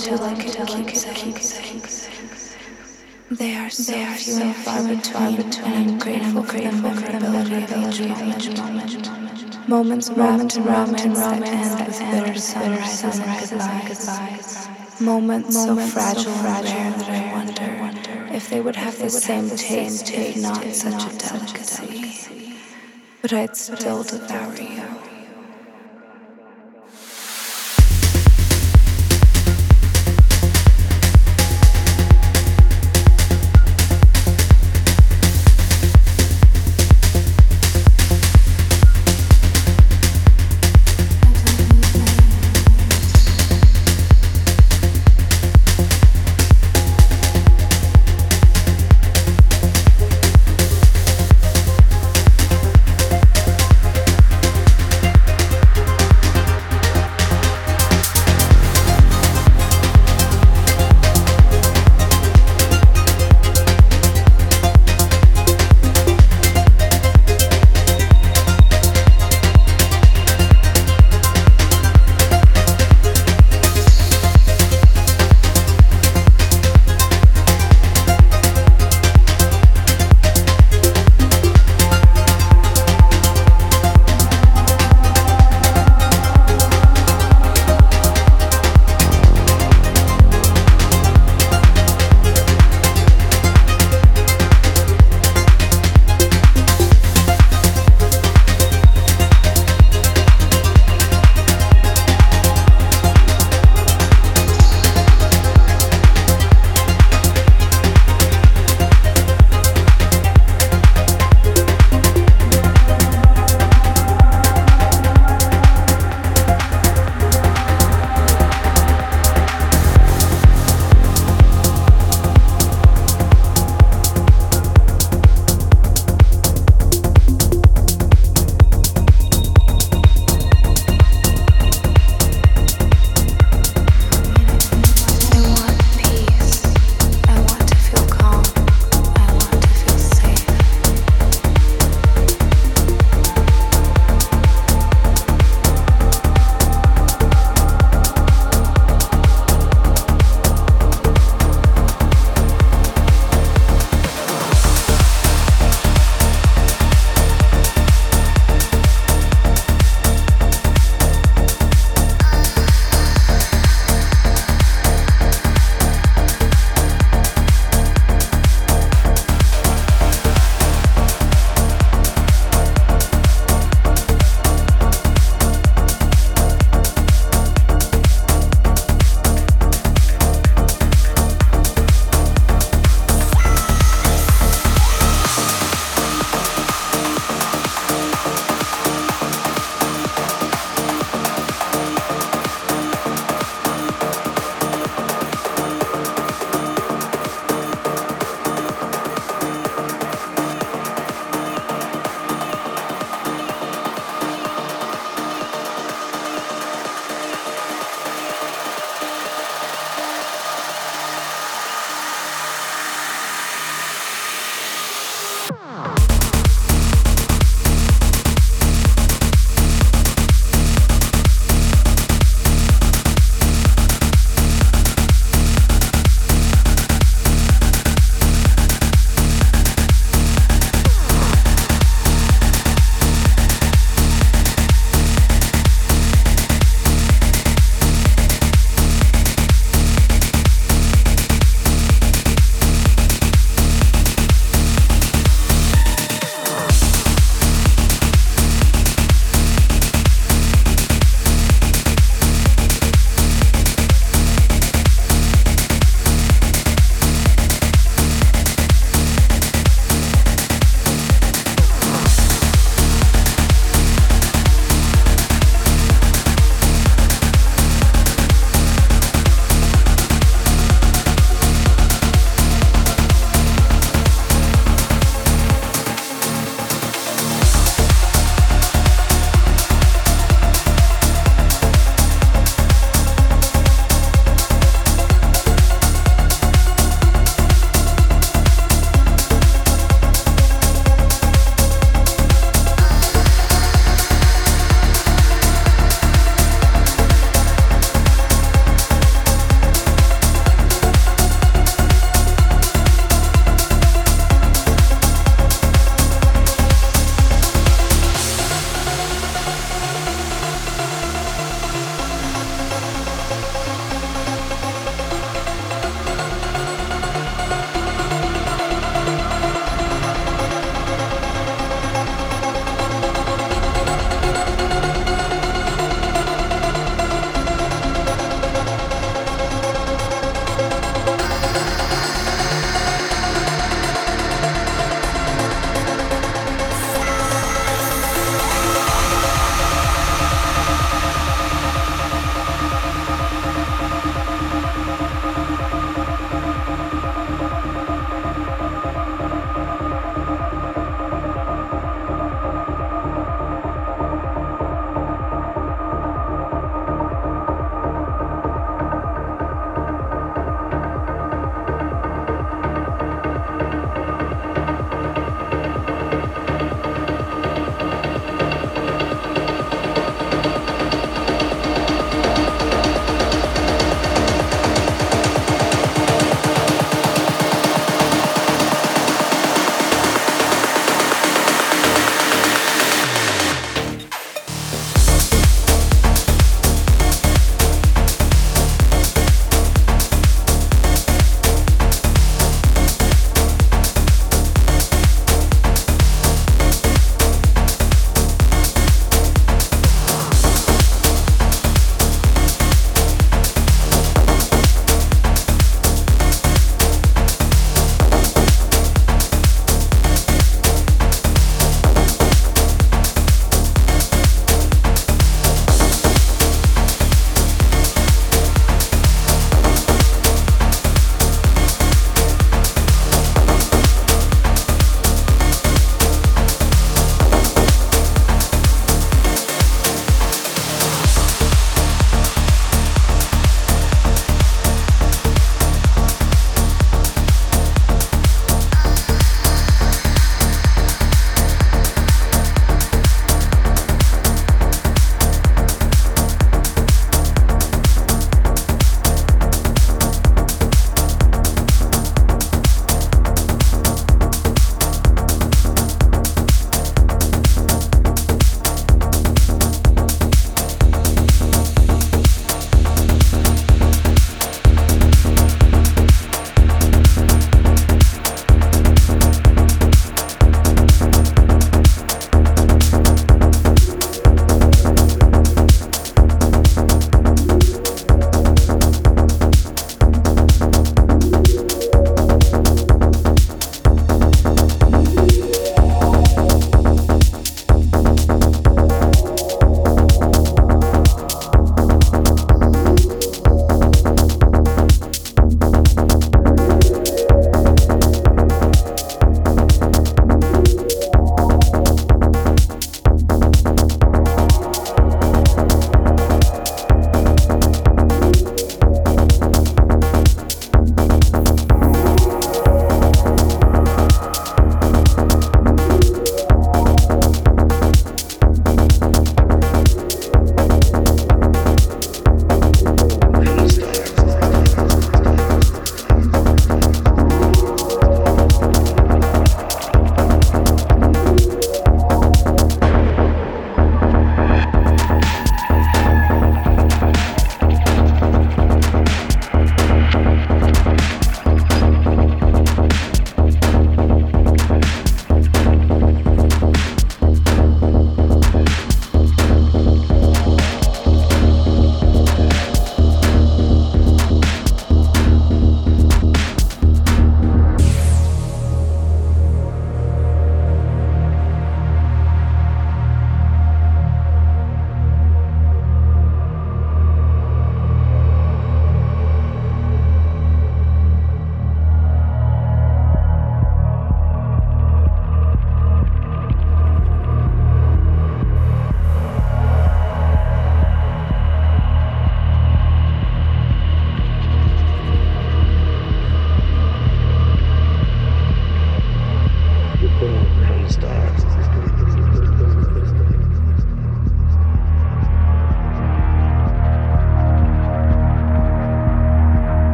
On to, like, to, like, it keeps, keeps, keeps. They are so they are few so and far between, between, and I'm grateful, grateful for the memorability of each moment. Moments, moments, and romance that end with bitter sunrises and goodbyes. Moments so fragile and rare that I wonder if they would have the same taste if not such a delicacy. But I'd still devour you.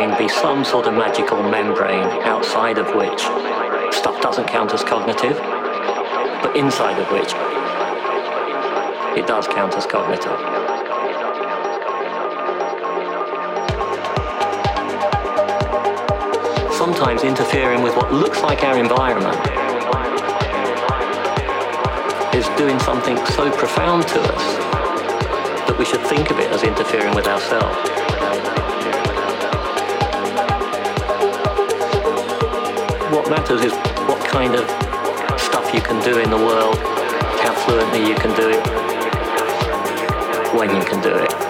Brain be some sort of magical membrane outside of which stuff doesn't count as cognitive, but inside of which it does count as cognitive? Sometimes interfering with what looks like our environment is doing something so profound to us that we should think of it as interfering with ourselves. Matters is what kind of stuff you can do in the world, how fluently you can do it, when you can do it.